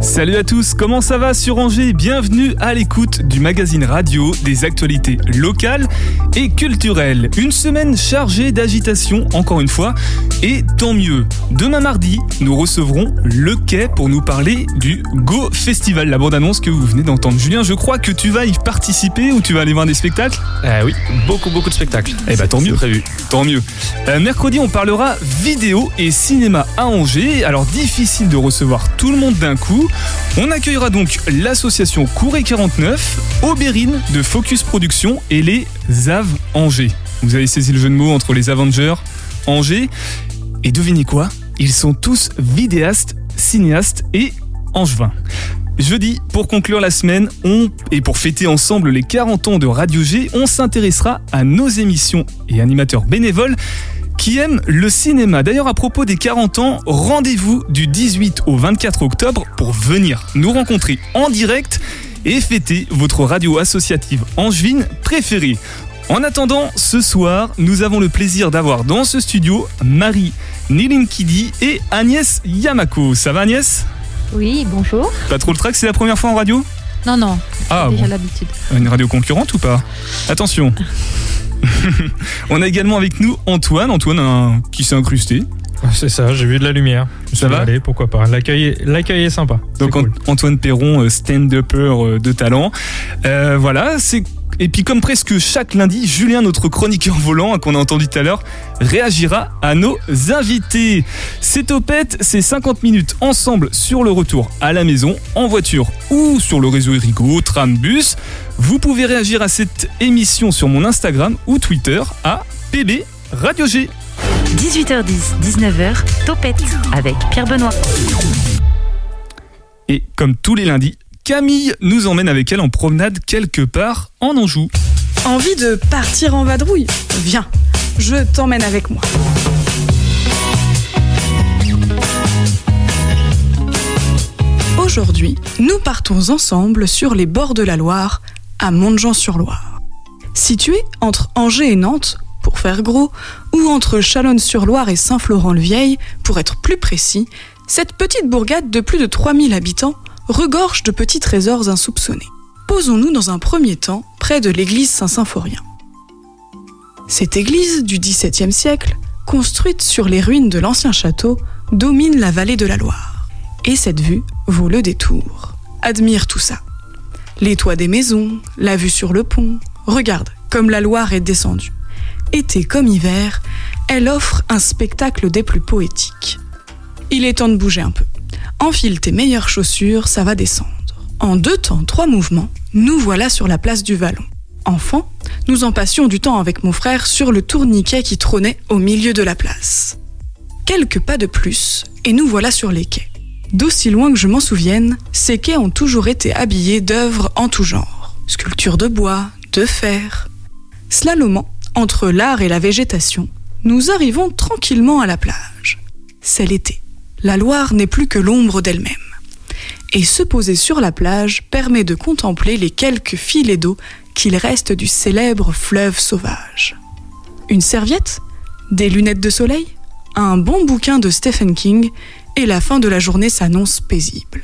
Salut à tous, comment ça va sur Angers? Bienvenue à l'écoute du magazine radio des actualités locales et culturelles. Une semaine chargée d'agitation, encore une fois, et tant mieux. Demain mardi, nous recevrons le quai pour nous parler du Go Festival, la bande-annonce que vous venez d'entendre. Julien, je crois que tu vas y participer ou tu vas aller voir des spectacles? Euh, Oui, beaucoup, beaucoup de spectacles. Eh bah tant mieux. prévu. Tant mieux. Euh, mercredi, on parlera vidéo et cinéma à Angers. Alors difficile de recevoir tout le monde d'un coup. On accueillera donc l'association Couré 49, Aubérine de Focus Production et les Av Angers. Vous avez saisi le jeu de mots entre les Avengers, Angers, et devinez quoi? Ils sont tous vidéastes, cinéastes et angevins. Jeudi, pour conclure la semaine, et pour fêter ensemble les 40 ans de Radio G, on s'intéressera à nos émissions et animateurs bénévoles qui aiment le cinéma. D'ailleurs, à propos des 40 ans, rendez-vous du 18 au 24 octobre pour venir nous rencontrer en direct et fêter votre radio associative angevine préférée. En attendant, ce soir, nous avons le plaisir d'avoir dans ce studio Marie Nilinkidi et Agnès Yamako. Ça va Agnès? Oui, bonjour. Pas trop le track, c'est la première fois en radio? Non, non, Ah déjà bon. l'habitude. Une radio concurrente ou pas? Attention. On a également avec nous Antoine, Antoine un- qui s'est incrusté. C'est ça, j'ai vu de la lumière. Ça va Allez, pourquoi pas. L'accueil est, sympa. Donc cool. Antoine Perron, euh, stand-upper euh, de talent. Euh, voilà, c'est et puis comme presque chaque lundi, Julien, notre chroniqueur volant hein, qu'on a entendu tout à l'heure, réagira à nos invités. C'est Topette, c'est 50 minutes ensemble sur le retour à la maison, en voiture ou sur le réseau Erigo, tram, bus. Vous pouvez réagir à cette émission sur mon Instagram ou Twitter à PB Radio G. 18h10, 19h, Topette avec Pierre Benoît. Et comme tous les lundis, Camille nous emmène avec elle en promenade quelque part en Anjou. Envie de partir en vadrouille Viens, je t'emmène avec moi. Aujourd'hui, nous partons ensemble sur les bords de la Loire, à Montjean-sur-Loire. Situé entre Angers et Nantes, pour faire gros, ou entre Chalonne-sur-Loire et Saint-Florent-le-Vieil, pour être plus précis, cette petite bourgade de plus de 3000 habitants regorge de petits trésors insoupçonnés. Posons-nous dans un premier temps près de l'église Saint-Symphorien. Cette église du XVIIe siècle, construite sur les ruines de l'ancien château, domine la vallée de la Loire. Et cette vue vaut le détour. Admire tout ça. Les toits des maisons, la vue sur le pont. Regarde comme la Loire est descendue. Été comme hiver, elle offre un spectacle des plus poétiques. Il est temps de bouger un peu. Enfile tes meilleures chaussures, ça va descendre. En deux temps, trois mouvements, nous voilà sur la place du Vallon. Enfant, nous en passions du temps avec mon frère sur le tourniquet qui trônait au milieu de la place. Quelques pas de plus, et nous voilà sur les quais. D'aussi loin que je m'en souvienne, ces quais ont toujours été habillés d'œuvres en tout genre. Sculptures de bois, de fer. Slalomant entre l'art et la végétation, nous arrivons tranquillement à la plage. C'est l'été. La Loire n'est plus que l'ombre d'elle-même. Et se poser sur la plage permet de contempler les quelques filets d'eau qu'il reste du célèbre fleuve sauvage. Une serviette Des lunettes de soleil Un bon bouquin de Stephen King et la fin de la journée s'annonce paisible.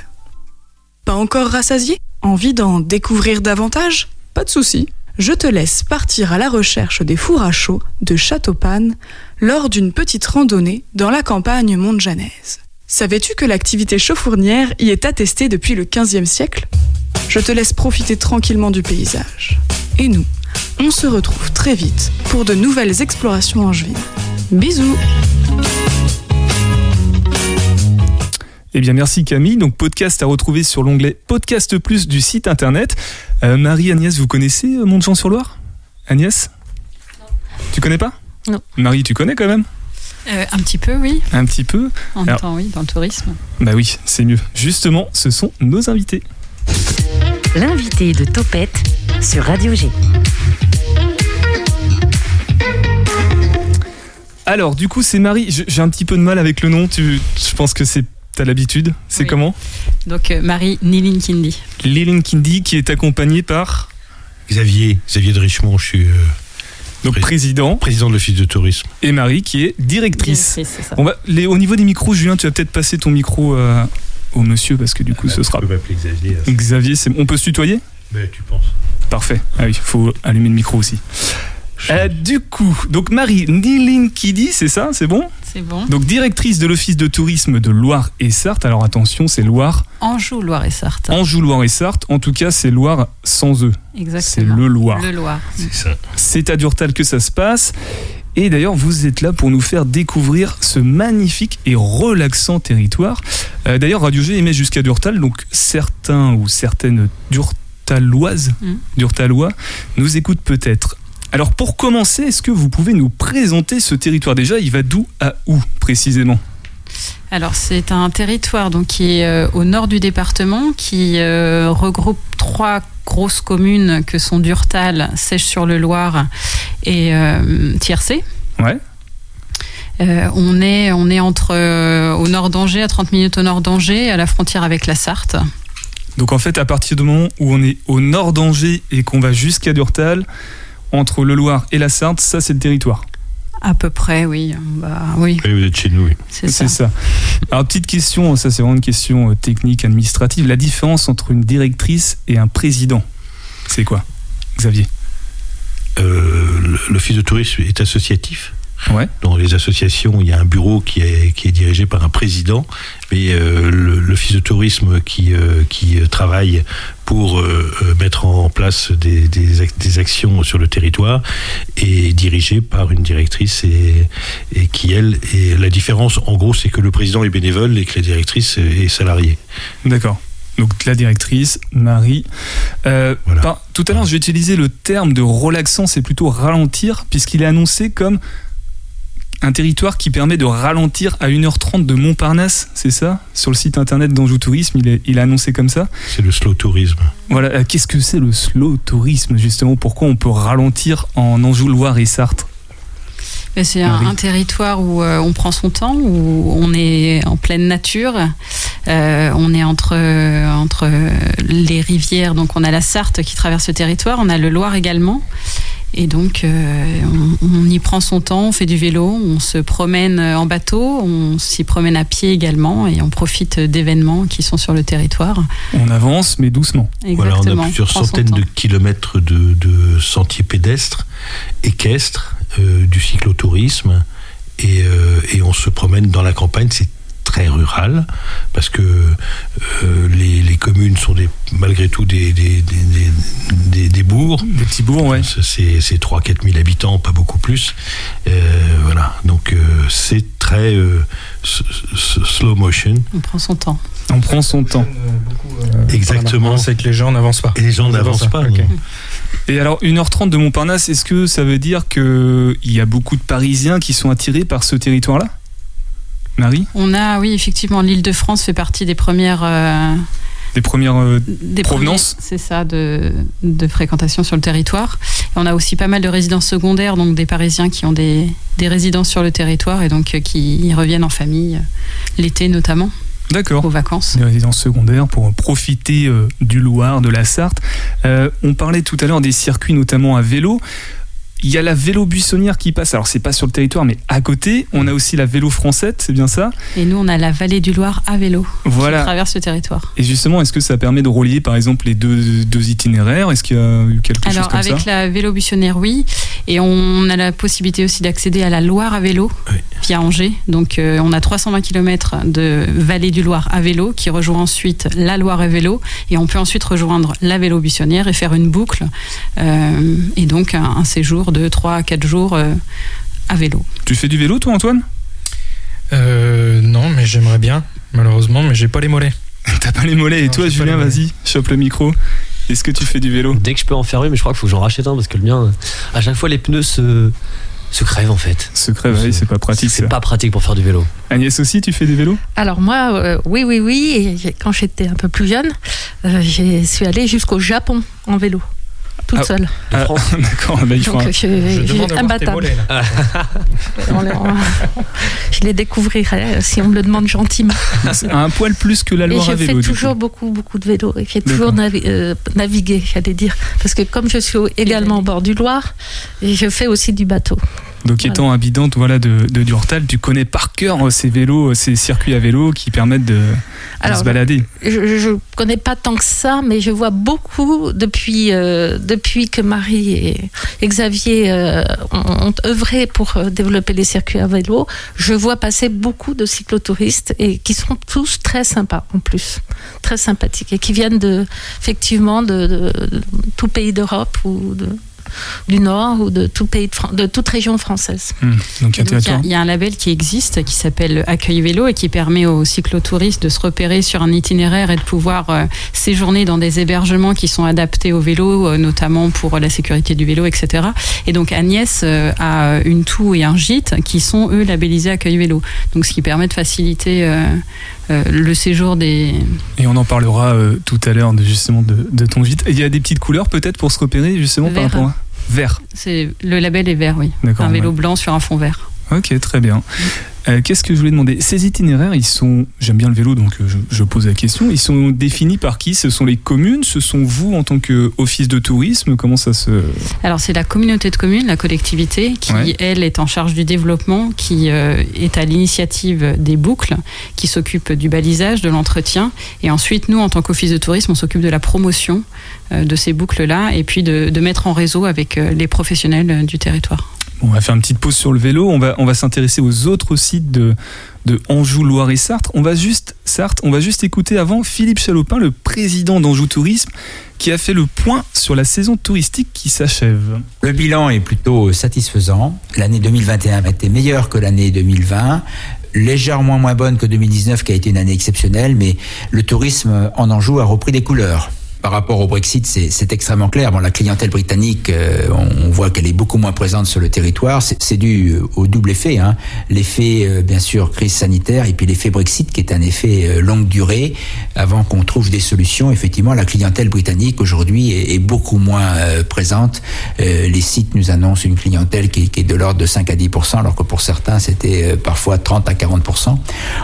Pas encore rassasié? Envie d'en découvrir davantage? Pas de souci. Je te laisse partir à la recherche des fours à chaud de Châteaupanne lors d'une petite randonnée dans la campagne montjanaise. Savais-tu que l'activité chauffournière y est attestée depuis le XVe siècle? Je te laisse profiter tranquillement du paysage. Et nous, on se retrouve très vite pour de nouvelles explorations angevines. Bisous Eh bien, merci Camille. Donc, podcast à retrouver sur l'onglet Podcast Plus du site internet. Euh, Marie-Agnès, vous connaissez euh, Montjean-sur-Loire? Agnès? Tu connais pas? Non. Marie, tu connais quand même? Euh, un petit peu, oui. Un petit peu En même Alors- temps, oui, dans le tourisme. Bah oui, c'est mieux. Justement, ce sont nos invités. L'invité de Topette sur Radio G. Alors, du coup, c'est Marie. J'ai un petit peu de mal avec le nom. Tu, je pense que c'est. T'as l'habitude. C'est Oui. comment Donc, euh, Marie Nilinkindi. Lilin Kindi qui est accompagnée par. Xavier, Xavier de Richemont, je suis euh, Donc Pré- président président de l'Office de tourisme. et Marie qui est directrice. Directrice, c'est ça. On va, les, au niveau des micros, Julien, tu vas peut-être passer ton micro euh, au monsieur parce que du coup, ce sera. Tu peux m'appeler Xavier. hein. Xavier, c'est- on peut se tutoyer? Ben, tu penses Parfait. Ah oui, il faut allumer le micro aussi. Euh, du coup, donc Marie Nilinkidi, c'est ça C'est bon C'est bon. Donc directrice de l'Office de tourisme de Loire et Sarthe. Alors attention, c'est Loire, Anjou, Loire et Sarthe. Anjou, Loire et Sarthe. En tout cas, c'est Loire sans eux. C'est Exactement. le Loire. Le Loire. C'est ça. C'est à Durtal que ça se passe. Et d'ailleurs, vous êtes là pour nous faire découvrir ce magnifique et relaxant territoire. Euh, d'ailleurs, Radio G émet jusqu'à Durtal, donc certains ou certaines Durtaloises, Mm. Durtalois, nous écoutent peut-être. Alors, pour commencer, est-ce que vous pouvez nous présenter ce territoire Déjà, il va d'où à où précisément? Alors, c'est un territoire donc, qui est euh, au nord du département, qui euh, regroupe trois grosses communes que sont Durtal, Sèche-sur-le-Loir et euh, Tiercé. Ouais. Euh, on, est, on est entre euh, au nord d'Angers, à 30 minutes au nord d'Angers, à la frontière avec la Sarthe. Donc, en fait, à partir du moment où on est au nord d'Angers et qu'on va jusqu'à Durtal, entre le Loire et la Sarthe, ça, c'est le territoire. À peu près, oui. Bah, oui, vous êtes chez nous. oui. c'est ça. Alors, petite question, ça c'est vraiment une question euh, technique, administrative. La différence entre une directrice et un président, c'est quoi, Xavier? Euh, L'Office de tourisme est associatif? Ouais. Dans les associations, il y a un bureau qui est, qui est dirigé par un président, mais euh, le- l'Office de tourisme qui, euh, qui euh, travaille pour euh, mettre en place des, des, ac- des actions sur le territoire est dirigé par une directrice et, et qui, elle, et la différence, en gros, c'est que le président est bénévole et que la directrice est salariée. D'accord. Donc la directrice, Marie. Euh, Voilà. tout à l'heure, j'ai utilisé le terme de relaxant, c'est plutôt ralentir, puisqu'il est annoncé comme un territoire qui permet de ralentir à 1h30 de Montparnasse, c'est ça? Sur le site internet d'Anjou Tourisme, il est, il est annoncé comme ça? C'est le slow tourisme. Voilà, euh, qu'est-ce que c'est le slow tourisme justement? Pourquoi on peut ralentir en Anjou, Loire et Sarthe? C'est un, territoire où euh, on prend son temps, où on est en pleine nature. Euh, on est entre, entre les rivières, donc on a la Sarthe qui traverse le territoire, on a le Loire également. Et donc, euh, on, on y prend son temps, on fait du vélo, on se promène en bateau, on s'y promène à pied également et on profite d'événements qui sont sur le territoire. On avance, mais doucement. Voilà, on Exactement. a plusieurs centaines de kilomètres de, de sentiers pédestres, équestres, euh, du cyclotourisme, et, euh, et on se promène dans la campagne. C'est très rural parce que euh, les, les communes sont des, malgré tout des, des, des, des- des- des bourgs. Des petits bourgs, ouais. C'est c'est 3-4 000 habitants, pas beaucoup plus. Euh, voilà, donc euh, c'est très euh, slow motion. On prend son temps. On prend son temps. Exactement. C'est que les gens n'avancent pas. Et les gens n'avancent pas. Et alors, 1h30 de Montparnasse, est-ce que ça veut dire qu'il y a beaucoup de Parisiens qui sont attirés par ce territoire-là? Marie On a, oui, effectivement, l'île de France fait partie des premières. euh, Des premières. euh, des Provenance premiers- C'est ça, de, de fréquentation sur le territoire. Et on a aussi pas mal de résidences secondaires, donc des Parisiens qui ont des, des résidences sur le territoire et donc euh, qui y reviennent en famille, euh, l'été notamment, D'accord. aux vacances. Des résidences secondaires pour profiter du Loire, de la Sarthe. On parlait tout à l'heure des circuits, notamment à vélo. Il y a la vélo buissonnière qui passe. Alors, c'est pas sur le territoire, mais à côté. On a aussi la vélo française, c'est bien ça? Et nous, on a la vallée du Loire à vélo qui traverse le territoire. Et justement, est-ce que ça permet de relier, par exemple, les deux, deux itinéraires? Est-ce qu'il y a eu quelque chose Alors, comme avec ça? la vélo buissonnière, oui. Et on a la possibilité aussi d'accéder à la Loire à vélo Oui. via Angers. Donc, euh, on a 320 km de vallée du Loire à vélo qui rejoint ensuite la Loire à vélo. Et on peut ensuite rejoindre la vélo buissonnière et faire une boucle. Euh, et donc, un, un séjour de 3 à 4 jours euh, à vélo. Tu fais du vélo, toi, Antoine? Euh, non, mais j'aimerais bien, malheureusement, mais j'ai pas les mollets. T'as pas les mollets. Et Non, toi, Julien, vas-y, chope le micro. Est-ce que tu fais du vélo? Dès que je peux en faire une, mais je crois qu'il faut que j'en rachète un parce que le mien, à chaque fois, les pneus se, se crèvent en fait. Secret, ouais, c'est pas pratique C'est pas pratique pour faire du vélo. Agnès aussi, tu fais du vélo? Alors moi, euh, oui, oui, oui. Et quand j'étais un peu plus jeune, euh, je suis allée jusqu'au Japon en vélo. Toute Ah, seule. De France. D'accord, bah, il faut Donc, un- je, Je je- imbattable. mollets, là. On les- on- je les découvrirai euh, si on me le demande gentiment. un poil plus que la Et Loire à fais vélo. du toujours coup. beaucoup, beaucoup de vélo. Et j'ai toujours navi- euh, navigué, j'allais dire. Parce que comme je suis également au bord du Loire, et je fais aussi du bateau. Donc, étant habitante voilà, de, de Durtal, tu connais par cœur euh, ces vélos, euh, ces circuits à vélo qui permettent de, se balader. Je ne connais pas tant que ça, mais je vois beaucoup depuis, euh, depuis que Marie et, Xavier euh, ont, ont œuvré pour développer les circuits à vélo. Je vois passer beaucoup de cyclotouristes et qui sont tous très sympas en plus, très sympathiques et qui viennent de, effectivement de, de- de tout pays d'Europe ou de, du Nord ou de tout pays de, Fran- de toute région française. Donc, donc, il y, a- il y a un label qui existe qui s'appelle Accueil Vélo et qui permet aux cyclotouristes de se repérer sur un itinéraire et de pouvoir euh, séjourner dans des hébergements qui sont adaptés au vélo, euh, notamment pour la sécurité du vélo, etc. Et donc Agnès euh, a une toux et un gîte qui sont eux labellisés Accueil Vélo. Donc ce qui permet de faciliter euh, le séjour des. Et on en parlera tout à l'heure de, justement de, de ton gîte. Il y a des petites couleurs peut-être pour se repérer justement par rapport à vert. C'est le label est vert, oui. Un vélo ouais. blanc sur un fond vert. Ok, très bien. Euh, Qu'est-ce que je voulais demander? Ces itinéraires, ils sont, j'aime bien le vélo, donc euh, je, je pose la question. Ils sont définis par qui? Ce sont les communes? Ce sont vous en tant qu'office de tourisme? Comment ça se Alors c'est la communauté de communes, la collectivité, qui Ouais. elle est en charge du développement, qui euh, est à l'initiative des boucles, qui s'occupe du balisage, de l'entretien, et ensuite nous en tant qu'office de tourisme, on s'occupe de la promotion euh, de ces boucles-là, et puis de, de mettre en réseau avec les professionnels du territoire. On va faire une petite pause sur le vélo. On va, on va s'intéresser aux autres sites de, de Anjou, Loire et Sarthe. On va juste, Sarthe, on va juste écouter avant Philippe Chalopin, le président d'Anjou Tourisme, qui a fait le point sur la saison touristique qui s'achève. Le bilan est plutôt satisfaisant. L'année 2021 a été meilleure que l'année 2020 légèrement moins bonne que 2019 qui a été une année exceptionnelle, mais le tourisme en Anjou a repris des couleurs. Par rapport au Brexit, c'est extrêmement clair. Bon, la clientèle britannique, euh, on, voit qu'elle est beaucoup moins présente sur le territoire. C'est dû au double effet. Hein. L'effet, euh, bien sûr, crise sanitaire, et puis l'effet Brexit, qui est un effet euh, longue durée, avant qu'on trouve des solutions. Effectivement, la clientèle britannique aujourd'hui est, beaucoup moins présente. Les sites nous annoncent une clientèle qui, est de l'ordre de 5 à 10% alors que pour certains, c'était parfois 30 à 40%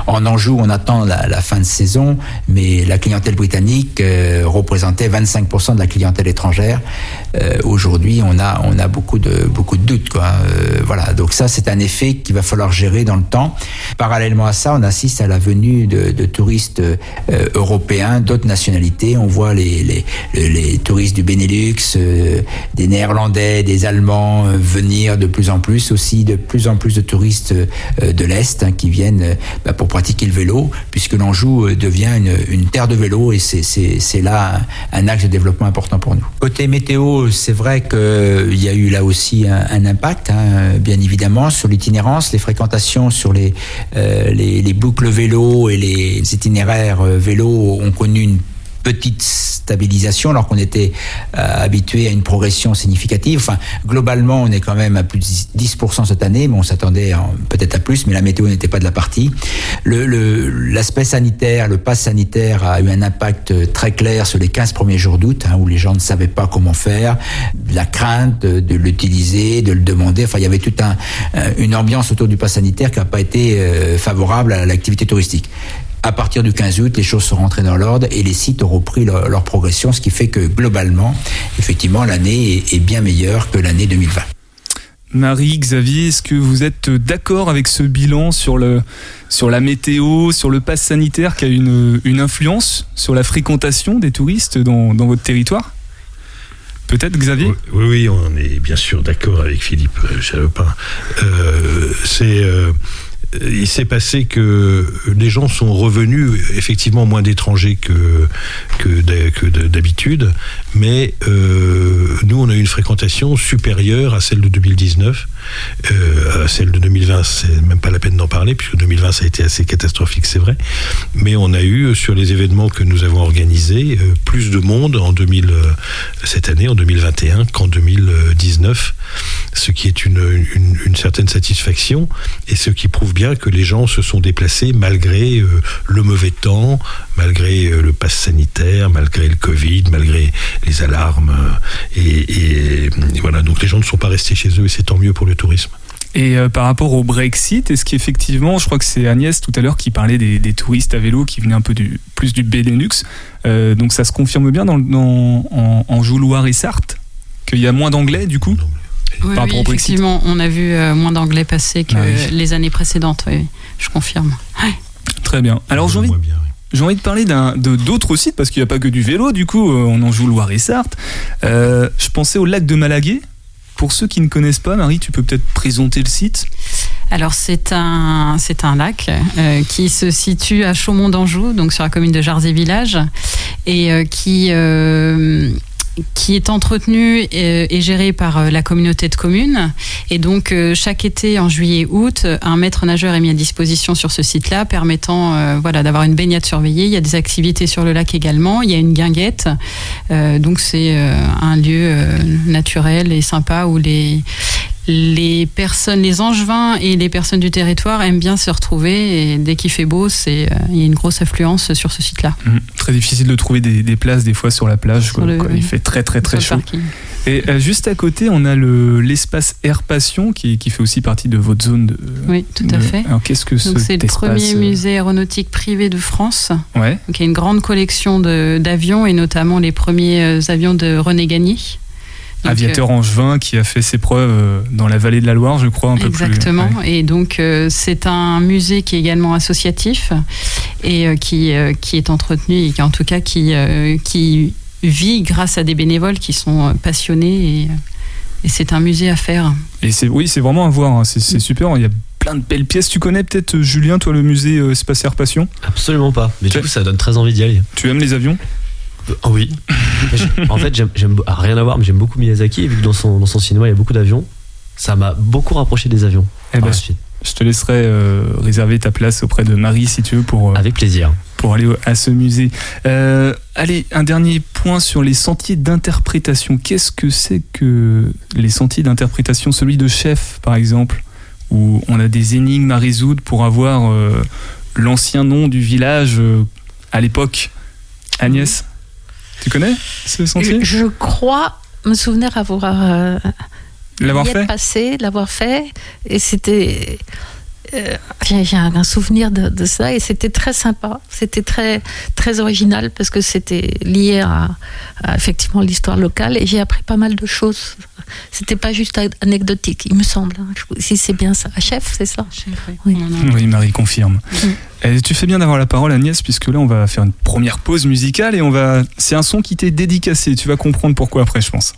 En Anjou, on attend la, fin de saison, mais la clientèle britannique euh, représentait 25 de la clientèle étrangère. Euh, Aujourd'hui, on a, on a beaucoup de, beaucoup de doutes. Quoi. Euh, voilà. Donc ça, c'est un effet qu'il va falloir gérer dans le temps. Parallèlement à ça, on assiste à la venue de, touristes euh, européens d'autres nationalités. On voit les, les, les, touristes du Benelux, des Néerlandais, des Allemands venir de plus en plus, aussi de plus en plus de touristes de l'Est hein, qui viennent bah, pour pratiquer le vélo, puisque l'Anjou devient une, une terre de vélo et c'est- là un, axe de développement important pour nous. Côté météo, c'est vrai qu'il y a eu là aussi un, un impact, hein, bien évidemment, sur l'itinérance, les fréquentations sur les, euh, les, les boucles vélo et les itinéraires euh, vélo ont connu une petite stabilisation alors qu'on était euh, habitué à une progression significative. Enfin, globalement, on est quand même à plus de 10% cette année, mais on s'attendait en- peut-être à plus, mais la météo n'était pas de la partie. Le- le- L'aspect sanitaire, le pass sanitaire a eu un impact très clair sur les 15 premiers jours d'août, hein, où les gens ne savaient pas comment faire, la crainte de, de l'utiliser, de le demander. Enfin, il y avait toute un, euh, une ambiance autour du pass sanitaire qui n'a pas été euh, favorable à l'activité touristique. À partir du 15 août, les choses sont rentrées dans l'ordre et les sites ont repris leur, leur progression, ce qui fait que globalement, effectivement, l'année est, est bien meilleure que l'année 2020. Marie, Xavier, est-ce que vous êtes d'accord avec ce bilan sur, le, sur la météo, sur le pass sanitaire qui a une, une influence sur la fréquentation des touristes dans, dans votre territoire? Peut-être Xavier? Oui, oui, on est bien sûr d'accord avec Philippe Chalopin. Euh, c'est. euh, il s'est passé que les gens sont revenus effectivement moins d'étrangers que, que d'ha- que de- d'habitude, mais euh, nous on a eu une fréquentation supérieure à celle de 2019, euh, à celle de 2020, c'est même pas la peine d'en parler puisque 2020 ça a été assez catastrophique, c'est vrai, mais on a eu sur les événements que nous avons organisés euh, plus de monde en 2000 euh, cette année en 2021 qu'en 2019, ce qui est une, une, une certaine satisfaction et ce qui prouve bien que les gens se sont déplacés malgré euh, le mauvais temps, malgré euh, le pass sanitaire, malgré le Covid, malgré les alarmes euh, et, donc les gens ne sont pas restés chez eux et c'est tant mieux pour le tourisme. Et euh, par rapport au Brexit, est-ce qu'effectivement, je crois que c'est Agnès tout à l'heure qui parlait des, des touristes à vélo qui venaient un peu du, plus du Benelux. Euh, donc ça se confirme bien dans- en, en Jouloir et Sarthe qu'il y a moins d'anglais du coup? Oui, par oui, rapport au Brexit. effectivement, on a vu euh, moins d'anglais passer que Ah oui. les années précédentes. Oui, je confirme. Ouais. Très bien. Alors j'ai envie, j'ai de parler d'un- de- d'autres sites parce qu'il n'y a pas que du vélo du coup, euh, on en joue Loire et Sarthe. Euh, je pensais au lac de Malaguet. Pour ceux qui ne connaissent pas, Marie, tu peux peut-être présenter le site? Alors c'est un c'est un lac euh, qui se situe à Chaumont d'Anjou, donc sur la commune de Jarzé Village, et euh, qui euh, qui est entretenu et, géré par euh, la communauté de communes. Et donc, euh, chaque été, en juillet-août, un maître nageur est mis à disposition sur ce site-là, permettant euh, voilà, d'avoir une baignade surveillée. Il y a des activités sur le lac également. Il y a une guinguette. Donc, c'est un lieu naturel et sympa où les, les personnes, les angevins et les personnes du territoire aiment bien se retrouver. Et dès qu'il fait beau, c'est, euh, il y a une grosse affluence sur ce site-là. Hum, Très difficile de trouver des, des places des fois sur la plage. quoi, le- quoi. oui. Il fait très très très Sur chaud. Et euh, juste à côté, on a le- l'espace Air Passion qui, qui fait aussi partie de votre zone de. Oui, tout à de- fait. Alors qu'est-ce que c'est cet le premier euh, musée aéronautique privé de France. Ouais. Donc, il y a une grande collection d'avions et notamment les premiers avions de René Gagny. Donc, Aviateur angevin qui a fait ses preuves euh, dans la vallée de la Loire, je crois, un peu plus. Exactement. ouais. Et donc, euh, c'est un musée qui est également associatif et euh, qui, euh, qui est entretenu et qui, en tout cas, qui, euh, qui vit grâce à des bénévoles qui sont euh, passionnés et, euh, et c'est un musée à faire. Et c'est oui, c'est vraiment à voir. hein. C'est c'est super. Il y a plein de belles pièces. Tu connais peut-être euh, Julien, toi, le musée euh, Espace Air Passion? Absolument pas. Mais Tu- du coup, ça donne très envie d'y aller. Tu aimes les avions? Euh, oui. Mais j'ai- en fait, j'aime, ah, rien à voir, mais j'aime beaucoup Miyazaki. Et vu que dans son, dans son cinéma, il y a beaucoup d'avions, ça m'a beaucoup rapproché des avions. Eh ben. Je te laisserai euh, réserver ta place auprès de Marie si tu veux pour, euh, Avec plaisir. pour aller à ce musée. Euh, allez, un dernier point sur les sentiers d'interprétation. Qu'est-ce que c'est que les sentiers d'interprétation? Celui de chef, par exemple, où on a des énigmes à résoudre pour avoir l'ancien nom du village à l'époque. Agnès, tu connais ce sentier? Je, je crois me souvenir avoir euh, L'avoir fait? passé, l'avoir fait, et c'était. Euh, j'ai un, souvenir de, de ça et c'était très sympa, c'était très très original parce que c'était lié à, à, effectivement l'histoire locale et j'ai appris pas mal de choses. C'était pas juste anecdotique, il me semble. hein. Si c'est bien ça, chef, c'est ça. Oui. Oui, Marie confirme. Et tu fais bien d'avoir la parole, Agnès, puisque là, on va faire une première pause musicale et on va. C'est un son qui t'est dédicacé. Tu vas comprendre pourquoi après, je pense.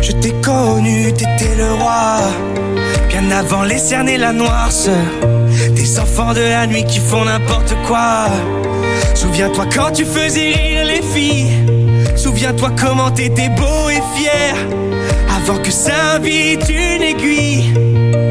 Je t'ai connu, t'étais le roi. Bien avant les cernes et la noirceur. Des enfants de la nuit qui font n'importe quoi. Souviens-toi quand tu faisais rire les filles. Souviens-toi comment t'étais beau et fier. Avant que s'invite une aiguille.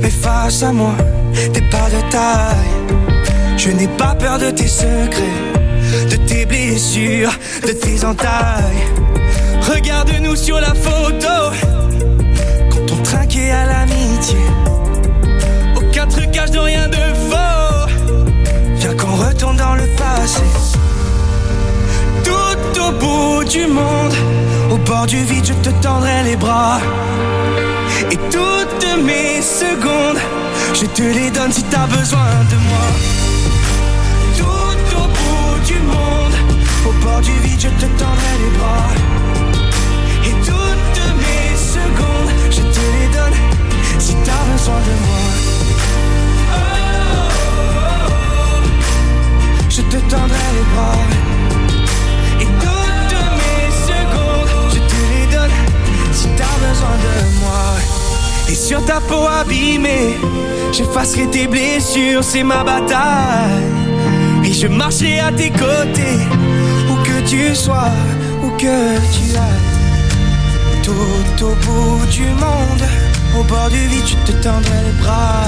Mais face à moi, t'es pas de taille. Je n'ai pas peur de tes secrets, de tes blessures, de tes entailles. Regarde-nous sur la photo, quand on trinquait à l'amitié. Aucun trucage de rien de faux. Viens qu'on retourne dans le passé. Tout au bout du monde, au bord du vide, je te tendrai les bras. Et toutes mes secondes, je te les donne si t'as besoin de moi. Tout au bout du monde, au bord du vide, je te tendrai les bras. Et toutes mes secondes, je te les donne si t'as besoin de moi. Je te tendrai les bras. Et toutes mes secondes, je te les donne si t'as besoin de ta peau abîmée. J'effacerai tes blessures, c'est ma bataille. Et je marcherai à tes côtés, où que tu sois, où que tu ailles. Tout au bout du monde, au bord du vide, je te tendrai les bras.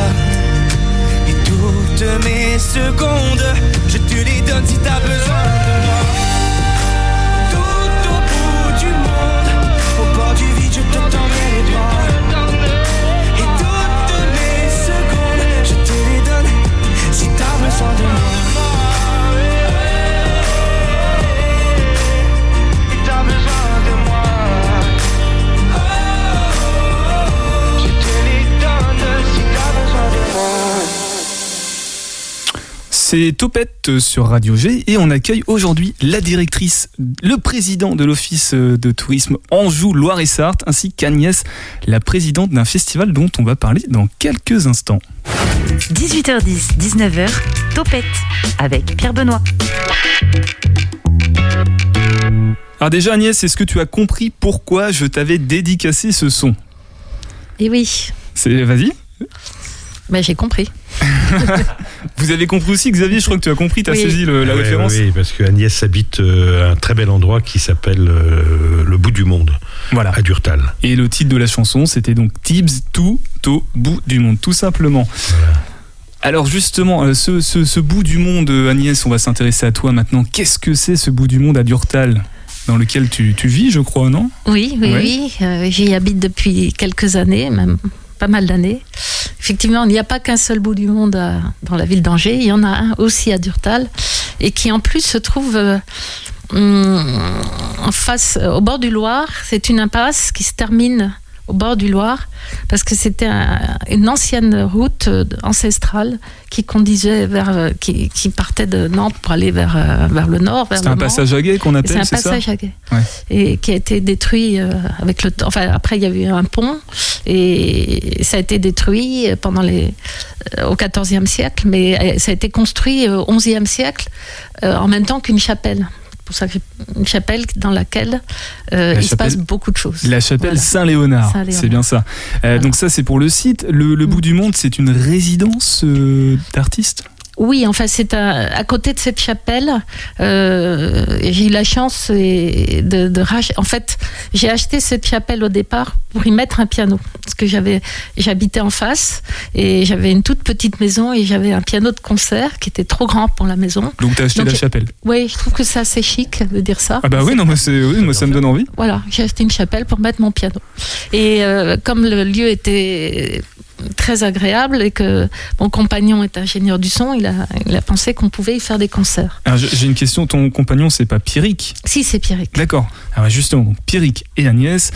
Et toutes mes secondes, je te les donne si t'as besoin de moi. C'est Topette sur Radio G et on accueille aujourd'hui la directrice, le président de l'Office de tourisme Anjou Loire-et-Sarthe ainsi qu'Agnès, la présidente d'un festival dont on va parler dans quelques instants. 18h10, 19h, Topette avec Pierre Benoît. Alors déjà Agnès, est-ce que tu as compris pourquoi je t'avais dédicacé ce son? Et oui, C'est vas-y. Ben, j'ai compris. Vous avez compris aussi Xavier, je crois que tu as compris, tu as Oui. saisi le- la Ouais, référence. Oui, parce que Agnès habite euh, un très bel endroit qui s'appelle euh, le bout du monde, Voilà. à Durtal. Et le titre de la chanson, c'était donc Tibbs tout au bout du monde, tout simplement. Alors justement, euh, ce, ce- ce bout du monde, Agnès, on va s'intéresser à toi maintenant. Qu'est-ce que c'est ce bout du monde à Durtal dans lequel tu, tu vis, je crois, non? Oui, oui, Ouais. oui. euh, J'y habite depuis quelques années, même pas mal d'années. Effectivement, il n'y a pas qu'un seul bout du monde à- dans la ville d'Angers. Il y en a un aussi à Durtal, et qui en plus se trouve euh, hum, en face, euh, au bord du Loir. C'est une impasse qui se termine au bord du Loir, parce que c'était un- une ancienne route euh, ancestrale qui conduisait vers, euh, qui, qui partait de Nantes pour aller vers, euh, vers le nord, vers C'est le un passage à guet qu'on C'est appelle, un c'est ça passage à guet. Ouais. Et qui a été détruit avec le temps. Enfin, après, il y a eu un pont et ça a été détruit pendant les, au XIVe siècle, mais ça a été construit au XIe siècle en même temps qu'une chapelle. Pour ça une chapelle dans laquelle euh, La il se passe beaucoup de choses. La chapelle Voilà. Saint-Léonard, c'est bien ça. Euh, Donc ça, c'est pour le site. Le, le bout du monde, c'est une résidence euh, d'artistes Oui, enfin, c'est à, à côté de cette chapelle. euh, j'ai eu la chance de, de rach- En fait, j'ai acheté cette chapelle au départ pour y mettre un piano. Parce que j'avais, j'habitais en face et j'avais une toute petite maison et j'avais un piano de concert qui était trop grand pour la maison. Donc tu as acheté Donc, la chapelle Oui, je trouve que c'est assez chic de dire ça. Ah bah oui, non, moi, c'est- oui, moi ça me donne envie. Voilà, j'ai acheté une chapelle pour mettre mon piano. Et euh, comme le lieu était très agréable et que mon compagnon est ingénieur du son, il a, il a pensé qu'on pouvait y faire des concerts. J'ai une question, ton compagnon, c'est pas Pierrick Si, c'est Pierrick. D'accord. Alors justement, donc, Pierrick et Agnès,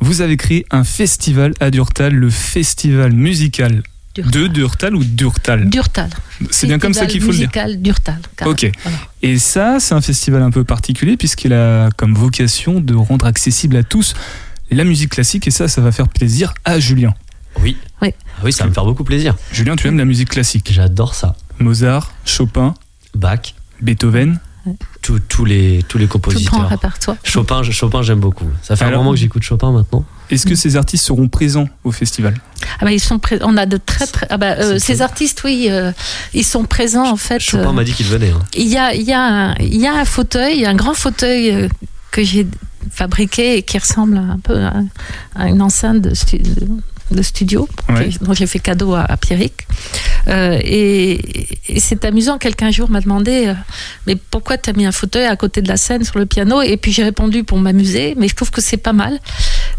vous avez créé un festival à Durtal, le festival musical de Durtal ou Durtal Durtal. C'est bien comme ça qu'il faut le dire. musical Durtal. Ok. Voilà. Et ça, c'est un festival un peu particulier puisqu'il a comme vocation de rendre accessible à tous la musique classique et ça, ça va faire plaisir à Julien. Oui. Oui. Ah oui, ça va me faire beaucoup plaisir. Julien, tu aimes la musique classique J'adore ça. Mozart, Chopin, Bach, Beethoven. tous- tous les, tous les Tout grand compositeurs. répertoire. Chopin, Chopin j'aime beaucoup. Ça fait Alors- un moment que j'écoute Chopin maintenant. Est-ce que ces artistes seront présents au festival? Ah bah, ils sont pré- on a de très très. Ah bah, euh, ces artistes, oui, euh, ils sont présents en fait. Chopin euh, m'a dit qu'il venait. hein. Il y a, il y, a un, il y a un fauteuil, un grand fauteuil que j'ai fabriqué et qui ressemble un peu à, à une enceinte de, stu- de- de studio, Ouais. dont j'ai fait cadeau à, à Pierrick. Euh, et et c'est amusant, quelqu'un un jour m'a demandé euh, Mais pourquoi tu as mis un fauteuil à côté de la scène sur le piano? Et puis j'ai répondu pour m'amuser, mais je trouve que c'est pas mal.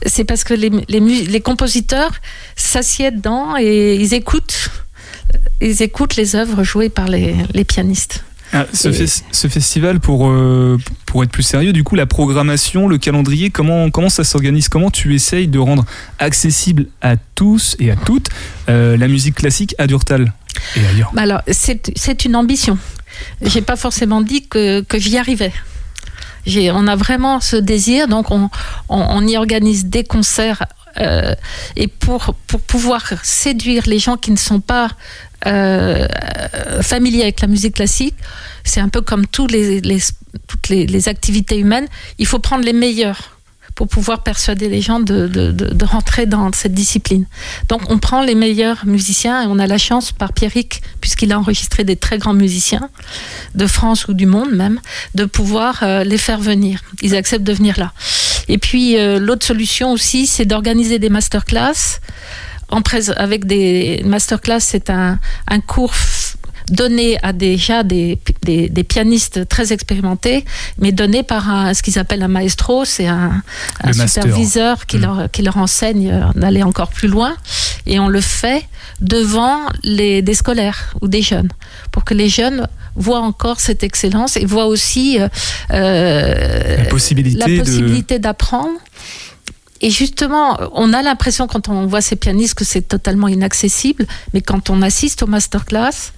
C'est parce que les, les, mu- les compositeurs s'assiedent dedans et ils écoutent, ils écoutent les œuvres jouées par les, les pianistes. Ah, ce, Et- fes- ce festival, pour, euh, pour être plus sérieux, du coup, la programmation, le calendrier, comment, comment ça s'organise? Comment tu essayes de rendre accessible à tous et à toutes euh, la musique classique à Durtal et ailleurs? Bah alors, c'est c'est une ambition. J'ai pas forcément dit que, que j'y arrivais. On a vraiment ce désir, donc on, on, on y organise des concerts. euh, et pour, pour pouvoir séduire les gens qui ne sont pas euh, familiers avec la musique classique, c'est un peu comme toutes les, activités humaines, il faut prendre les meilleurs pour pouvoir persuader les gens de rentrer dans cette discipline. Donc on prend les meilleurs musiciens et on a la chance par Pierrick, puisqu'il a enregistré des très grands musiciens de France ou du monde même, de pouvoir euh, les faire venir. Ils acceptent de venir là. Et puis euh, l'autre solution aussi, c'est d'organiser des masterclass. En avec des masterclass, c'est un, un cours donné à déjà des, des, des pianistes très expérimentés, mais donné par un, ce qu'ils appellent un maestro, c'est un, un superviseur qui, leur, qui leur enseigne euh, d'aller encore plus loin. Et on le fait devant les, des scolaires ou des jeunes, pour que les jeunes voient encore cette excellence et voient aussi euh, euh, La possibilité d'apprendre. Et justement, on a l'impression quand on voit ces pianistes que c'est totalement inaccessible, mais quand on assiste aux masterclass,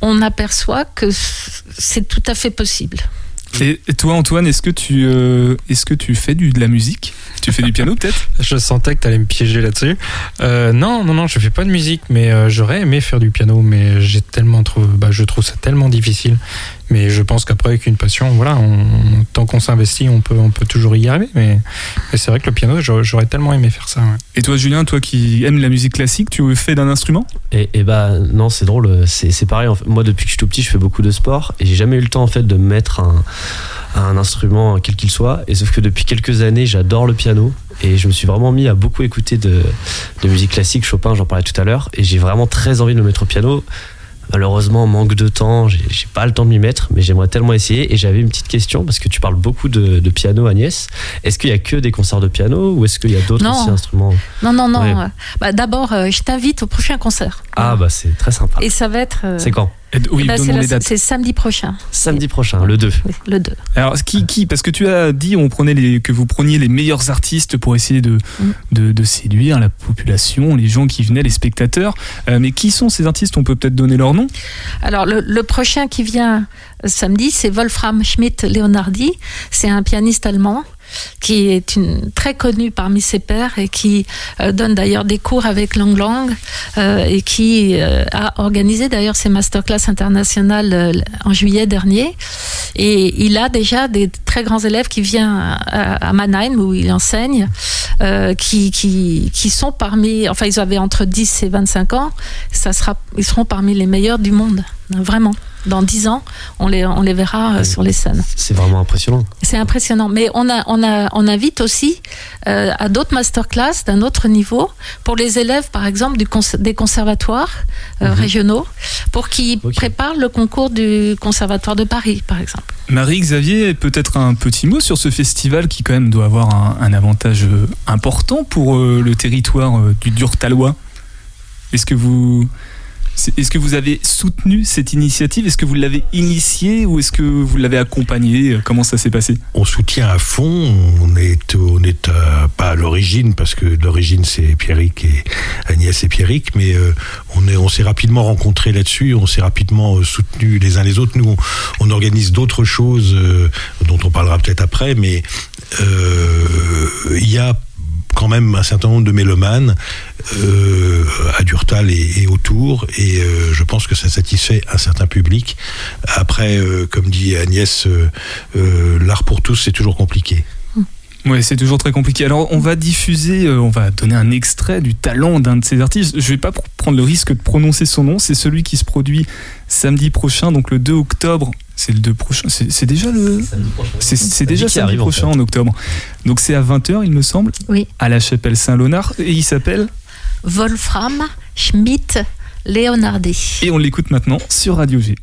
on aperçoit que c'est tout à fait possible. Et, toi, Antoine, est-ce que tu, euh, est-ce que tu fais du, de la musique? Tu fais du piano peut-être? Je sentais que tu allais me piéger là-dessus. Euh, non, non, non, je fais pas de musique, mais euh, j'aurais aimé faire du piano, mais j'ai tellement trouvé, bah, je trouve ça tellement difficile. Mais je pense qu'après, avec une passion, voilà, on- tant qu'on s'investit, on peut, on peut toujours y arriver. Mais, mais c'est vrai que le piano, j'aurais tellement aimé faire ça. ouais. Et toi, Julien, toi qui aimes la musique classique, tu fais d'un instrument? Et, et bah non, c'est drôle, c'est pareil. en fait. Moi, depuis que je suis tout petit, je fais beaucoup de sport et j'ai jamais eu le temps en fait de me mettre un, un instrument quel qu'il soit. Et sauf que depuis quelques années, j'adore le piano et je me suis vraiment mis à beaucoup écouter de, de musique classique, Chopin, j'en parlais tout à l'heure, et j'ai vraiment très envie de me mettre au piano. Malheureusement, manque de temps, j'ai pas le temps de m'y mettre, mais j'aimerais tellement essayer. Et j'avais une petite question parce que tu parles beaucoup de, de piano, Agnès. Est-ce qu'il y a que des concerts de piano ou est-ce qu'il y a d'autres instruments Non, non, non. Ouais. bah, D'abord, euh, je t'invite au prochain concert. Ah bah c'est très sympa. Et ça va être. euh, C'est quand? Oui, bah, c'est donne-nous la- les dates. c'est samedi prochain. Samedi prochain, le 2. Oui, le 2. Alors, qui, qui Parce que tu as dit on prenait les, que vous preniez les meilleurs artistes pour essayer de, Mm. de, de séduire la population, les gens qui venaient, les spectateurs. Euh, mais qui sont ces artistes? On peut peut-être donner leur nom Alors, le, le prochain qui vient euh, samedi, c'est Wolfram Schmidt Leonardi. C'est un pianiste allemand qui est très connu parmi ses pairs et qui euh, donne d'ailleurs des cours avec Lang Lang euh, et qui euh, a organisé d'ailleurs ses masterclass internationales en juillet dernier. Et il a déjà des très grands élèves qui viennent à, Mannheim où il enseigne, qui, qui, qui sont parmi, enfin ils avaient entre 10 et 25 ans, ça sera, ils seront parmi les meilleurs du monde, vraiment. Dans 10 ans, on les, on les verra euh, sur les scènes. C'est vraiment impressionnant. C'est impressionnant. Mais on, a, on, a, on invite aussi euh, à d'autres masterclass d'un autre niveau pour les élèves, par exemple, du cons- des conservatoires euh, régionaux, pour qu'ils préparent le concours du Conservatoire de Paris, par exemple. Marie-Xavier, peut-être un petit mot sur ce festival qui quand même doit avoir un, un avantage important pour euh, le territoire euh, du Durtalois. Est-ce que vous... Est-ce que vous avez soutenu cette initiative? Est-ce que vous l'avez initiée ou est-ce que vous l'avez accompagnée? Comment ça s'est passé? On soutient à fond. On est, on est euh, pas à l'origine parce que l'origine c'est Pierrick et Agnès et Pierrick, mais euh, on on s'est rapidement rencontrés là-dessus. On s'est rapidement euh, soutenus les uns les autres. Nous, on, organise d'autres choses dont on parlera peut-être après, mais il y a quand même un certain nombre de mélomanes euh, à Durtal et, autour, et euh, je pense que ça satisfait un certain public. Après, euh, comme dit Agnès, l'art pour tous, c'est toujours compliqué. Ouais, c'est toujours très compliqué. Alors, on va diffuser, on va donner un extrait du talent d'un de ces artistes. Je vais pas pr- prendre le risque de prononcer son nom. C'est celui qui se produit samedi prochain, donc le 2 octobre. C'est le 2 prochain. C'est déjà le. C'est déjà samedi arrive, en prochain fait. en octobre. Donc c'est à 20h, il me semble. Oui. À la chapelle Saint-Léonard. Et il s'appelle. Wolfram Schmidt Leonardi. Et on l'écoute maintenant sur Radio G.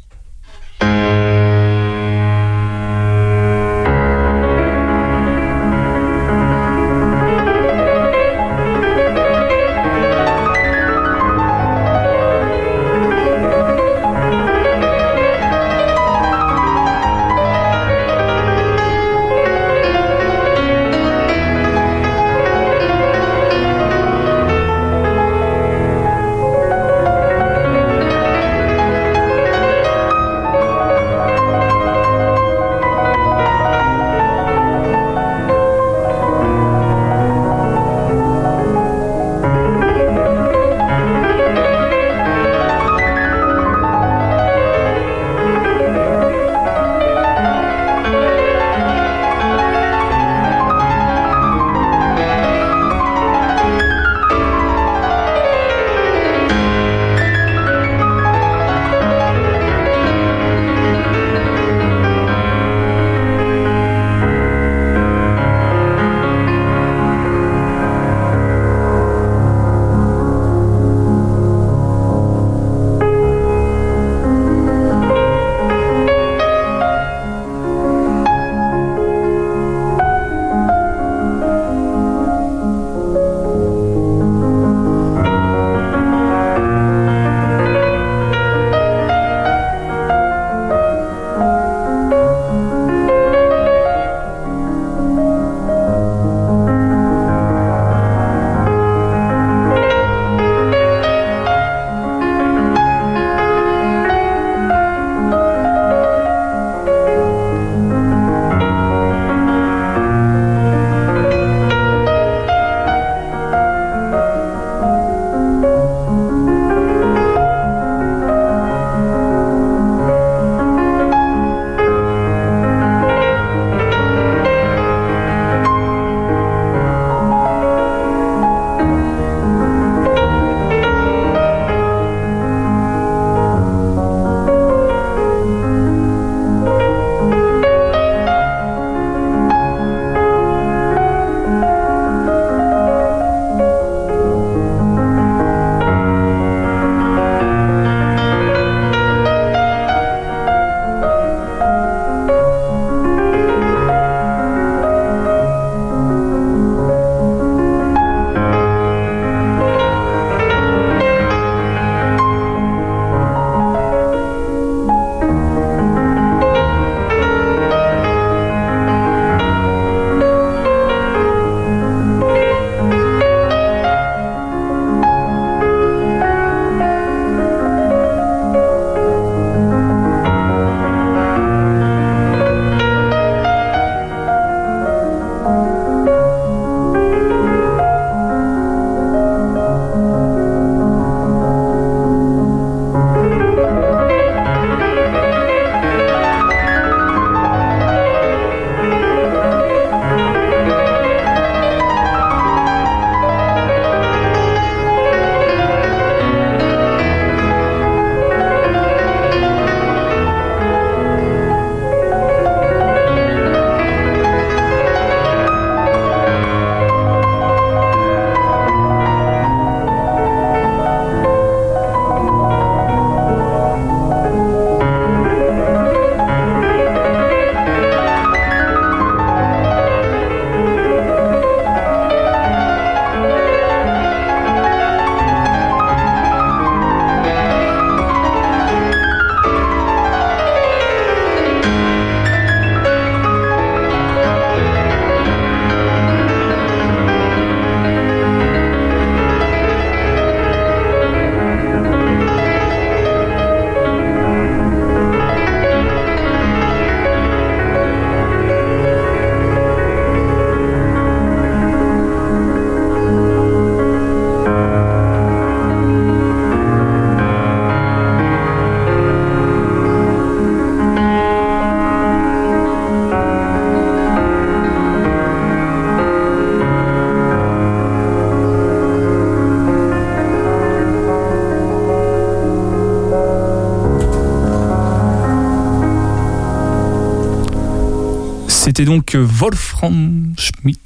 C'était donc euh, Wolfram Schmidt.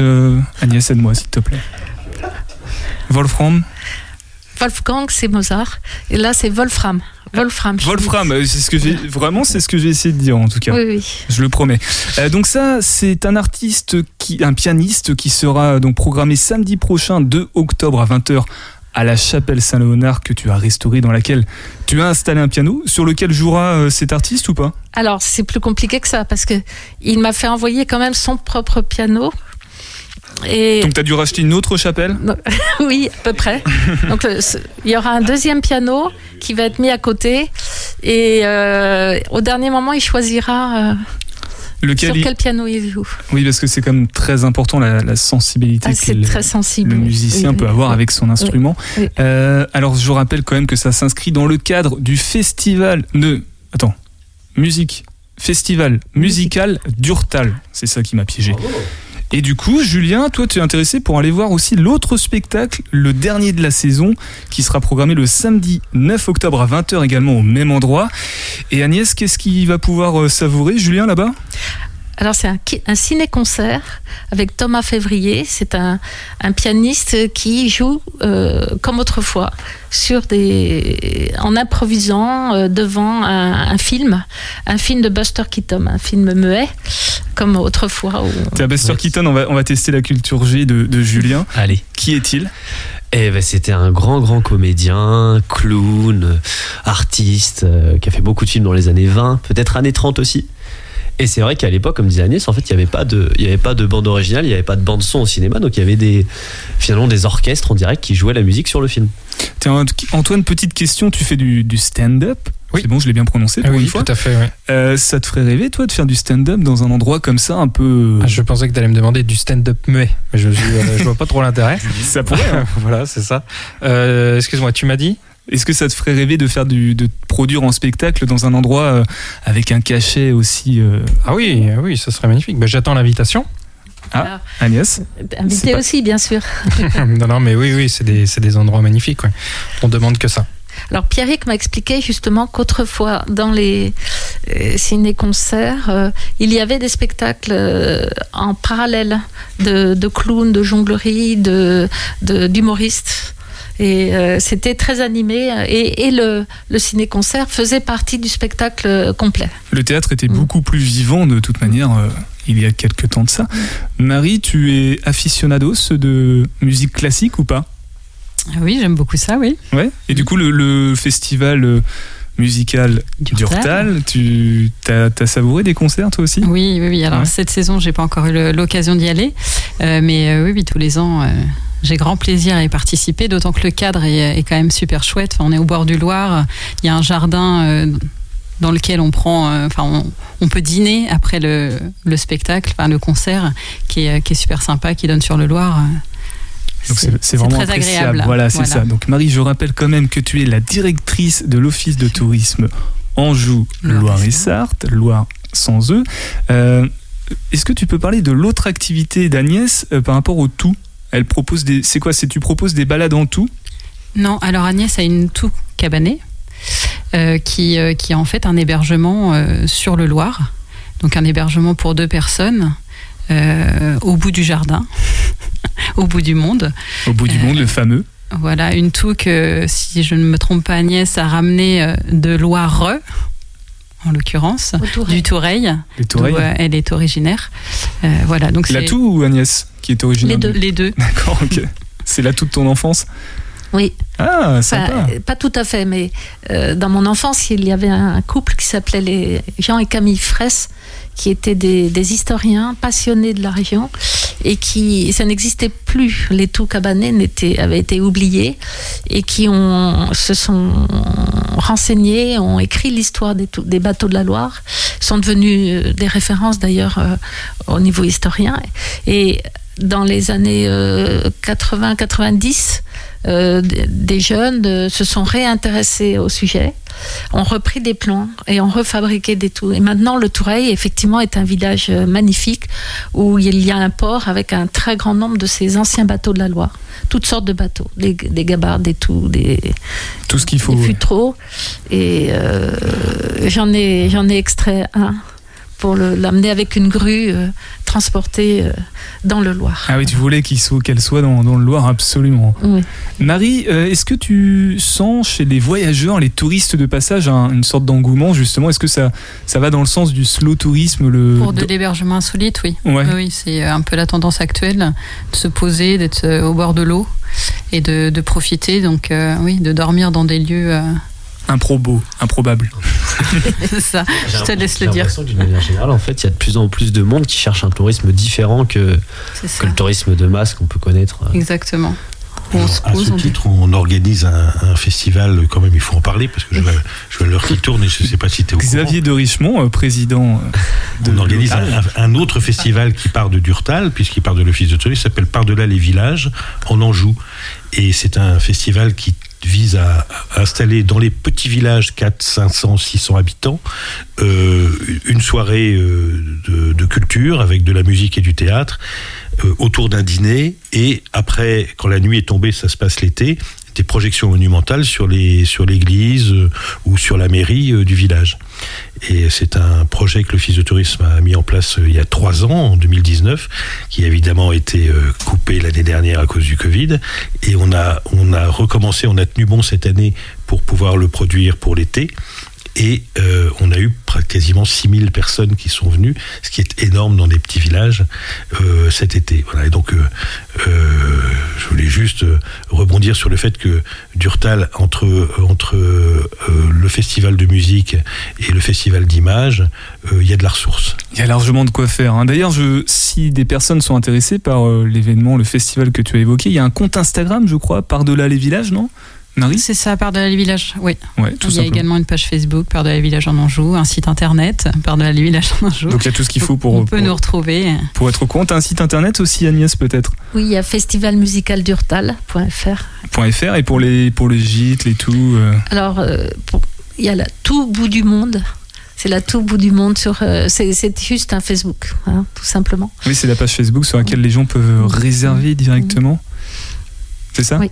Euh, Agnès, aide-moi s'il te plaît. Wolfram Wolfgang, c'est Mozart. Et là, c'est Wolfram. Wolfram. Wolfram, euh, c'est ce que j'ai vraiment c'est ce que j'ai essayé de dire en tout cas. Oui, oui. Je le promets. Euh, donc ça, c'est un artiste qui, un pianiste qui sera donc programmé samedi prochain, 2 octobre à 20h à la chapelle Saint-Léonard que tu as restaurée, dans laquelle tu as installé un piano, sur lequel jouera euh, cet artiste ou pas? Alors, c'est plus compliqué que ça parce que il m'a fait envoyer quand même son propre piano. Et Donc tu as dû racheter une autre chapelle? Oui, à peu près. Donc, ce- il y aura un deuxième piano qui va être mis à côté. Et euh, au dernier moment, il choisira euh, Lequel sur il- quel piano il joue. Oui, parce que c'est quand même très important la, la sensibilité Ah, que c'est le, très sensible. le musicien Oui, peut oui, avoir oui. avec son instrument. oui. Euh, alors je rappelle quand même que ça s'inscrit dans le cadre du festival de... Attends, musique. Festival musical d'Urtal. C'est ça qui m'a piégé. Et du coup, Julien, toi, tu es intéressé pour aller voir aussi l'autre spectacle, le dernier de la saison, qui sera programmé le samedi 9 octobre à 20h également au même endroit. Et Agnès, qu'est-ce qu'il va pouvoir euh, savourer, Julien, là-bas? Alors c'est un, qui- un ciné-concert avec Thomas Février. C'est un, un pianiste qui joue euh, comme autrefois sur des, en improvisant euh, devant un, un film, un film de Buster Keaton, un film muet comme autrefois. où- Tiens, Buster Keaton, on va, on va tester la culture G de, de Julien. Allez. Qui est-il? Eh ben, c'était un grand, grand comédien, clown, artiste, euh, qui a fait beaucoup de films dans les années 20, peut-être années 30 aussi. Et c'est vrai qu'à l'époque, comme disait Agnès, en fait, il n'y avait pas de, il y avait pas de bande originale, il n'y avait pas de bande son au cinéma, donc il y avait des, finalement des orchestres en direct qui jouaient la musique sur le film. Tiens, Antoine, petite question, tu fais du, du stand-up? C'est bon, je l'ai bien prononcé pour Ah oui, une fois. tout à fait, oui. Euh, ça te ferait rêver, toi, de faire du stand-up dans un endroit comme ça, un peu. Ah, je pensais que tu allais me demander du stand-up muet, mais je, suis, euh, je vois pas trop l'intérêt. Ça pourrait. hein. voilà, c'est ça. Euh, Excuse-moi, tu m'as dit? Est-ce que ça te ferait rêver de faire du, de produire en spectacle dans un endroit euh, avec un cachet aussi euh, Ah oui, oui, ça serait magnifique. Ben, J'attends l'invitation. Ah, Agnès? Invité pas- aussi, bien sûr. non, non, mais oui, oui, c'est des, c'est des endroits magnifiques. ouais. On demande que ça. Alors Pierrick m'a expliqué justement qu'autrefois dans les euh, ciné-concerts, euh, il y avait des spectacles euh, en parallèle de, de clowns, de jonglerie, de, d'humoristes. Et euh, c'était très animé. Et, et le, le ciné-concert faisait partie du spectacle complet. Le théâtre était Mm. beaucoup plus vivant de toute manière euh, il y a quelques temps de ça. Marie, tu es aficionados de musique classique ou pas? Oui, j'aime beaucoup ça, oui. Ouais. Et du coup, le, le festival euh, musical d'Urtal, tu as, savouré des concerts toi aussi? Oui, oui, oui. Alors Ouais. cette saison, j'ai pas encore eu l'occasion d'y aller, Euh, mais euh, oui, oui, tous les ans, euh, j'ai grand plaisir à y participer. D'autant que le cadre est, est quand même super chouette. Enfin, on est au bord du Loire. Il y a un jardin. dans lequel on prend, euh, enfin, on, on peut dîner après le, le spectacle, enfin le concert, qui est, qui est super sympa, qui donne sur le Loire. C'est vraiment très appréciable. agréable. Voilà, c'est ça. Donc Marie, je rappelle quand même que tu es la directrice de l'office de tourisme Anjou, Loire et Sarthe, Loire sans eux. Euh, Est-ce que tu peux parler de l'autre activité d'Agnès euh, par rapport au tout? Elle propose des. C'est quoi C'est tu proposes des balades en tout? Non, alors Agnès a une toux cabanée euh, qui, euh, qui est en fait un hébergement sur le Loire. Donc un hébergement pour deux personnes au bout du jardin, au bout du monde. Au bout du monde, le fameux. Voilà, une toux que, si je ne me trompe pas, Agnès a ramené euh, de Loire, en l'occurrence, du Toureil, d'où euh, elle est originaire. Euh, voilà, donc La c'est- toux ou Agnès qui est originaire Les deux. de- Les deux. D'accord, ok. C'est la toux de ton enfance Oui. Ah, sympa. euh, pas tout à fait, mais euh, dans mon enfance, il y avait un couple qui s'appelait les Jean et Camille Fraisse, qui étaient des, des historiens passionnés de la région et qui, ça n'existait plus. Les tout cabanais avaient été oubliés et qui ont, se sont renseignés, ont écrit l'histoire des bateaux de la Loire, sont devenus euh, des références d'ailleurs euh, au niveau historien. Et dans les années 80-90, euh, des des jeunes euh, se sont réintéressés au sujet, ont repris des plans et ont refabriqué des tours. Et maintenant, le Toureil, effectivement, est un village euh, magnifique où il y a un port avec un très grand nombre de ces anciens bateaux de la Loire. Toutes sortes de bateaux, des, des gabarres, des tout, des, Tout ce qu'il faut. des futraux. Et euh, j'en ai, j'en ai extrait un pour l'amener avec une grue euh, transportée euh, dans le Loir. Ah oui, tu voulais qu'il soit- qu'elle soit dans, dans le Loir, absolument. Oui. Marie, euh, est-ce que tu sens chez les voyageurs, les touristes de passage, un- une sorte d'engouement justement? Est-ce que ça, ça va dans le sens du slow tourisme le... Pour de l'hébergement insolite, oui. Ouais. Oui, c'est un peu la tendance actuelle de se poser, d'être au bord de l'eau et de, de profiter, donc oui, de dormir dans des lieux. Improbo, improbable. c'est ça, je te laisse le dire. d'une manière générale, en fait, il y a de plus en plus de monde qui cherche un tourisme différent que, que le tourisme de masse qu'on peut connaître. euh. Exactement. On à ce titre, on organise un, un festival, quand même, il faut en parler, parce que je vois, je vois l'heure qui tourne et je ne sais pas si tu es au courant. Xavier de Richemont, euh, président euh, de On organise un, autre festival qui part de Durtal, puisqu'il part de l'Office de tourisme, qui s'appelle Par-delà les villages, en Anjou. Et c'est un festival qui vise à, installer dans les petits villages 4, 500, 600 habitants euh, une soirée euh, de, de culture avec de la musique et du théâtre euh, autour d'un dîner. Et après quand la nuit est tombée ça se passe l'été des projections monumentales sur les sur l'église euh, ou sur la mairie euh, du village et c'est un projet que l'Office de tourisme a mis en place euh, il y a trois ans, en 2019, qui a évidemment été coupé l'année dernière à cause du Covid. Et on a, on a recommencé, on a tenu bon cette année pour pouvoir le produire pour l'été. Et euh, on a eu quasiment 6000 personnes qui sont venues, ce qui est énorme dans des petits villages euh, cet été. Voilà. Et donc, euh, je voulais juste rebondir sur le fait que Durtal, entre, entre le festival de musique et le festival d'images, il y a de la ressource. Il y a largement de quoi faire. hein. D'ailleurs, si des personnes sont intéressées par l'événement, le festival que tu as évoqué, il y a un compte Instagram, je crois, par-delà les villages, non? Marie? C'est ça, Par de la Village, oui. Ouais, tout Il y a également une page Facebook, Par de la Village en Anjou, un site internet, Par de la Village en Anjou. Donc il y a tout ce qu'il faut pour, On peut pour, nous retrouver. pour être au courant. Un site internet aussi, Agnès, peut-être? Oui, il y a festivalmusicaldurtal.fr. .fr et pour les, pour les gîtes, les tout. euh, Alors, euh, pour- il y a la tout bout du monde. C'est la tout bout du monde sur. euh, c'est c'est juste un Facebook, hein, tout simplement. Oui, c'est la page Facebook sur laquelle les gens peuvent réserver directement. C'est ça? Oui.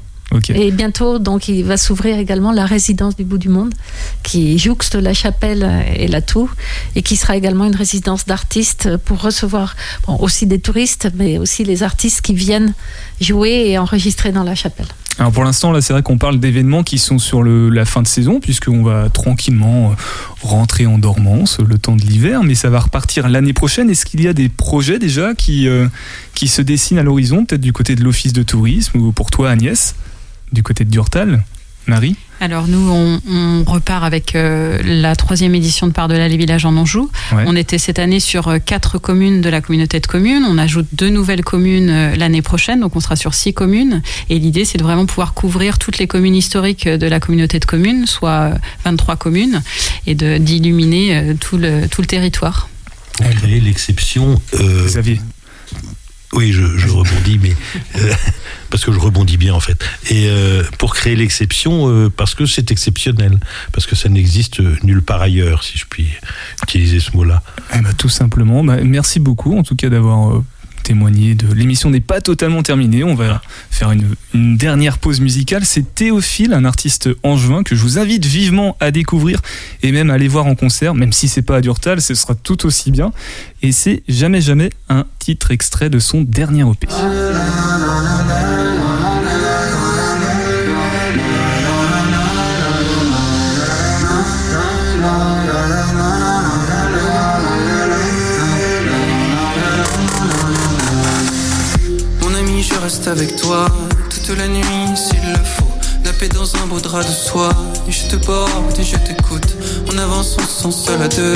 Et bientôt, donc, il va s'ouvrir également la résidence du bout du monde, qui jouxte la chapelle et la tour, et qui sera également une résidence d'artistes pour recevoir bon, aussi des touristes, mais aussi les artistes qui viennent jouer et enregistrer dans la chapelle. Alors pour l'instant, là, c'est vrai qu'on parle d'événements qui sont sur le, la fin de saison, puisqu'on va tranquillement euh, rentrer en dormance le temps de l'hiver, mais ça va repartir l'année prochaine. Est-ce qu'il y a des projets déjà qui, euh, qui se dessinent à l'horizon, peut-être du côté de l'Office de tourisme, ou pour toi, Agnès, du côté de Durtal Marie Alors nous, on, on repart avec euh, la troisième édition de Par-delà les villages en Anjou. Ouais. On était cette année sur euh, quatre communes de la communauté de communes. On ajoute deux nouvelles communes euh, l'année prochaine, donc on sera sur six communes. Et l'idée, c'est de vraiment pouvoir couvrir toutes les communes historiques de la communauté de communes, soit euh, 23 communes, et d'illuminer euh, tout le, tout le territoire. Créer l'exception. euh, Xavier Oui, je, rebondis, mais euh, parce que je rebondis bien en fait. Et euh, pour créer l'exception, euh, parce que c'est exceptionnel, parce que ça n'existe nulle part ailleurs, si je puis utiliser ce mot-là. Eh ben, Tout simplement. Bah, merci beaucoup, en tout cas, d'avoir témoigné de l'émission n'est pas totalement terminée. On va faire une, dernière pause musicale. C'est Théophile, un artiste angevin que je vous invite vivement à découvrir et même à aller voir en concert, même si c'est pas à Durtal, ce sera tout aussi bien. Et c'est jamais jamais un titre extrait de son dernier EP. Avec toi toute la nuit s'il le faut. Nappé dans un beau drap de soie, et je te porte et je t'écoute. On avance, on se sent seul à deux,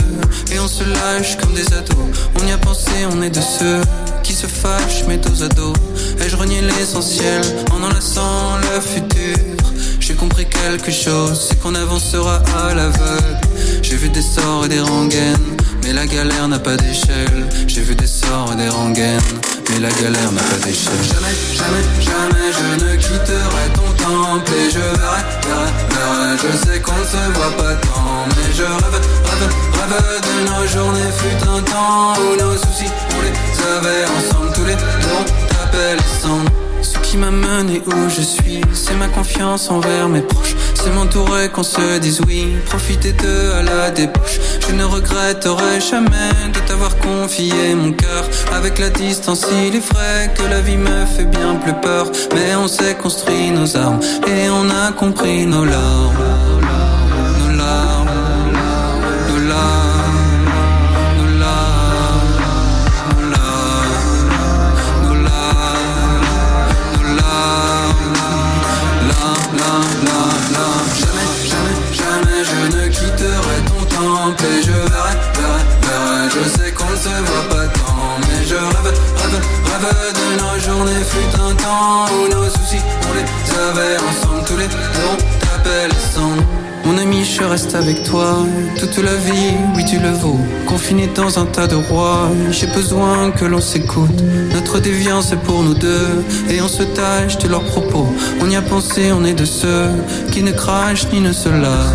et on se lâche comme des ados. On y a pensé, on est de ceux qui se fâchent, mais dos à dos. Ai-je renié l'essentiel en enlaçant le futur? J'ai compris quelque chose, c'est qu'on avancera à l'aveugle. J'ai vu des sorts et des rengaines, mais la galère n'a pas d'échelle. J'ai vu des sorts et des rengaines, mais la galère n'a pas d'échelle. Jamais, jamais, jamais je ne quitterai ton temple et je verrai, verrai, verrai. Je sais qu'on ne se voit pas tant, mais je rêve, rêve, rêve de nos journées. Fut un temps où nos soucis, on les avait ensemble. Tous les deux, on t'appelle ensemble. Ce qui m'a mené où je suis, c'est ma confiance envers mes proches. C'est m'entourer qu'on se dise oui, profiter d'eux à la débauche. Je ne regretterai jamais de t'avoir confié mon cœur. Avec la distance, il est vrai que la vie me fait bien plus peur. Mais on s'est construit nos armes et on a compris nos larmes. Journées fut un temps où nos soucis on les avait ensemble. Tous les deux on t'appelle sans. Mon ami, je reste avec toi toute la vie, oui tu le vaux. Confiné dans un tas de rois, j'ai besoin que l'on s'écoute. Notre déviance est pour nous deux, et on se tâche de leurs propos. On y a pensé, on est de ceux qui ne crachent ni ne se lavent,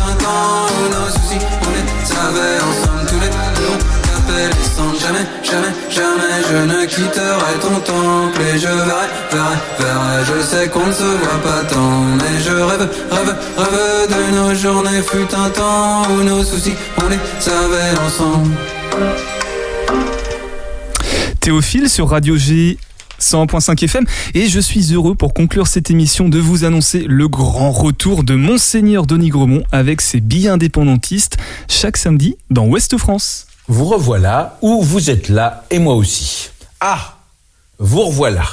nos soucis. On les savait Ensemble tous les deux. On cendres Jamais, jamais, jamais. Je ne quitterai ton temple Et je verrai, verrai, verrai. Je sais qu'on ne se voit pas tant Mais je rêve, rêve, rêve de nos journées. Fut un temps où nos soucis on les savait ensemble. Théophile sur Radio G 100.5 FM et je suis heureux pour conclure cette émission de vous annoncer le grand retour de Monseigneur Denis Gremont avec ses billets indépendantistes chaque samedi dans Ouest France. Vous revoilà, ou vous êtes là, et moi aussi. Ah, vous revoilà.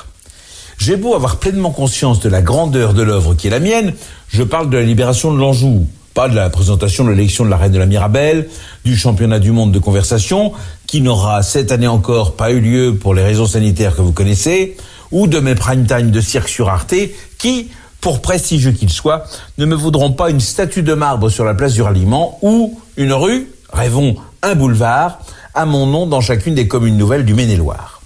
J'ai beau avoir pleinement conscience de la grandeur de l'œuvre qui est la mienne, je parle de la libération de l'Anjou, pas de la présentation de l'élection de la reine de la Mirabelle, du championnat du monde de conversation, qui n'aura cette année encore pas eu lieu pour les raisons sanitaires que vous connaissez, ou de mes prime time de cirque sur Arte, qui, pour prestigieux qu'ils soient, ne me voudront pas une statue de marbre sur la place du ralliement ou une rue, rêvons, un boulevard, à mon nom dans chacune des communes nouvelles du Maine-et-Loire.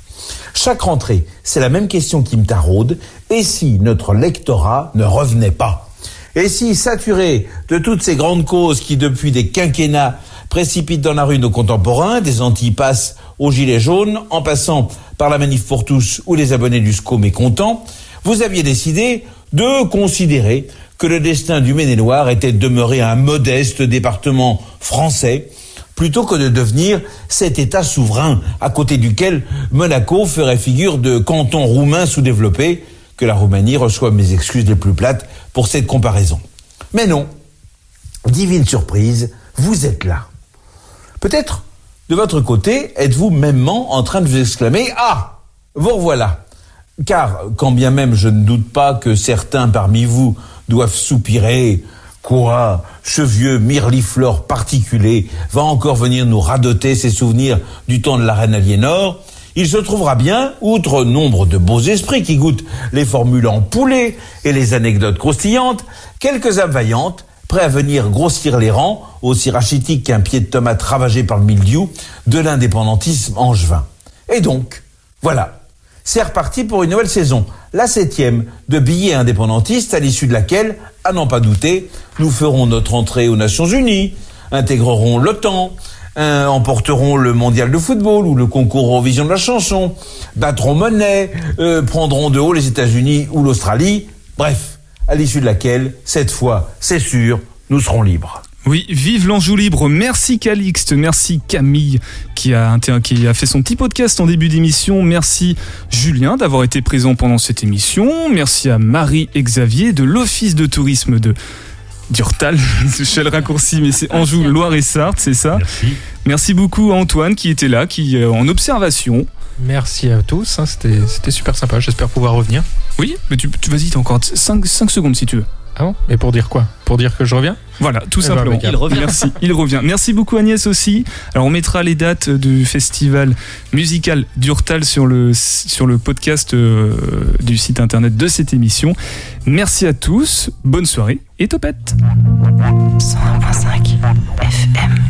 Chaque rentrée, c'est la même question qui me taraude, et si notre lectorat ne revenait pas? Et si, saturé de toutes ces grandes causes qui, depuis des quinquennats, précipitent dans la rue nos contemporains, des antipasses aux gilets jaunes, en passant par la manif pour tous ou les abonnés du SCO mécontents, vous aviez décidé de considérer que le destin du Maine-et-Loire était de demeurer un modeste département français, plutôt que de devenir cet État souverain à côté duquel Monaco ferait figure de canton roumain sous-développé, que la Roumanie reçoit mes excuses les plus plates pour cette comparaison. Mais non, divine surprise, vous êtes là. Peut-être, de votre côté, êtes-vous mêmement en train de vous exclamer « Ah, vous revoilà !» Car, quand bien même je ne doute pas que certains parmi vous doivent soupirer Quoi Ce vieux mirliflore particulé va encore venir nous radoter ses souvenirs du temps de la reine Aliénor il se trouvera bien, outre nombre de beaux esprits qui goûtent les formules en poulet et les anecdotes croustillantes, quelques âmes vaillantes, prêts à venir grossir les rangs, aussi rachitiques qu'un pied de tomate ravagé par le mildiou, de l'indépendantisme angevin. Et donc, voilà, c'est reparti pour une nouvelle saison, la septième de billets indépendantistes, à l'issue de laquelle, à n'en pas douter, nous ferons notre entrée aux Nations Unies, intégrerons l'OTAN, euh, emporteront le mondial de football ou le concours Eurovision de la chanson, battront monnaie, euh, prendront de haut les États-Unis ou l'Australie, bref, à l'issue de laquelle, cette fois, c'est sûr, nous serons libres. Oui, vive l'Anjou libre. Merci Calixte, merci Camille qui a, fait son petit podcast en début d'émission. Merci Julien d'avoir été présent pendant cette émission. Merci à Marie et Xavier de l'Office de tourisme de Durtal. Je fais le raccourci, mais c'est Anjou, Loire et Sarthe, c'est ça. Merci. beaucoup à Antoine qui était là, qui euh, en observation. Merci à tous, hein, c'était c'était super sympa, j'espère pouvoir revenir. Oui, mais tu, tu vas-y, t'as encore 5, secondes si tu veux. Ah bon Et pour dire quoi Pour dire que je reviens Voilà, tout Eh ben, simplement. Il revient. Merci, il revient. Merci beaucoup Agnès aussi. Alors on mettra les dates du festival musical d'Urtal sur le, sur le podcast euh, du site internet de cette émission. Merci à tous, bonne soirée et topette 101.5 FM.